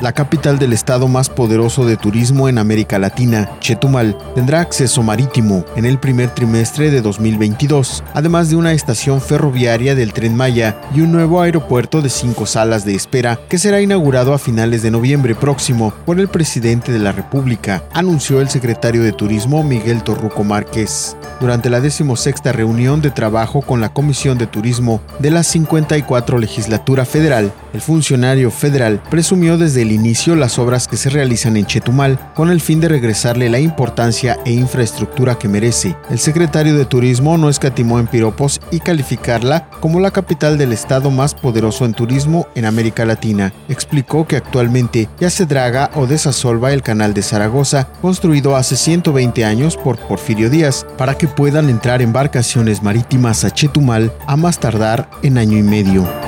la capital del estado más poderoso de turismo en América Latina, Chetumal, tendrá acceso marítimo en el primer trimestre de 2022, además de una estación ferroviaria del tren Maya y un nuevo aeropuerto de cinco salas de espera que será inaugurado a finales de noviembre próximo por el presidente de la República, anunció el secretario de Turismo Miguel Torruco Márquez. Durante la decimosexta reunión de trabajo con la Comisión de Turismo de la 54 Legislatura Federal, el funcionario federal presumió desde el inicio las obras que se realizan en Chetumal con el fin de regresarle la importancia e infraestructura que merece. El secretario de Turismo no escatimó en piropos y calificarla como la capital del estado más poderoso en turismo en América Latina. Explicó que actualmente ya se draga o desasolva el canal de Zaragoza, construido hace 120 años por Porfirio Díaz, para que puedan entrar embarcaciones marítimas a Chetumal a más tardar en año y medio.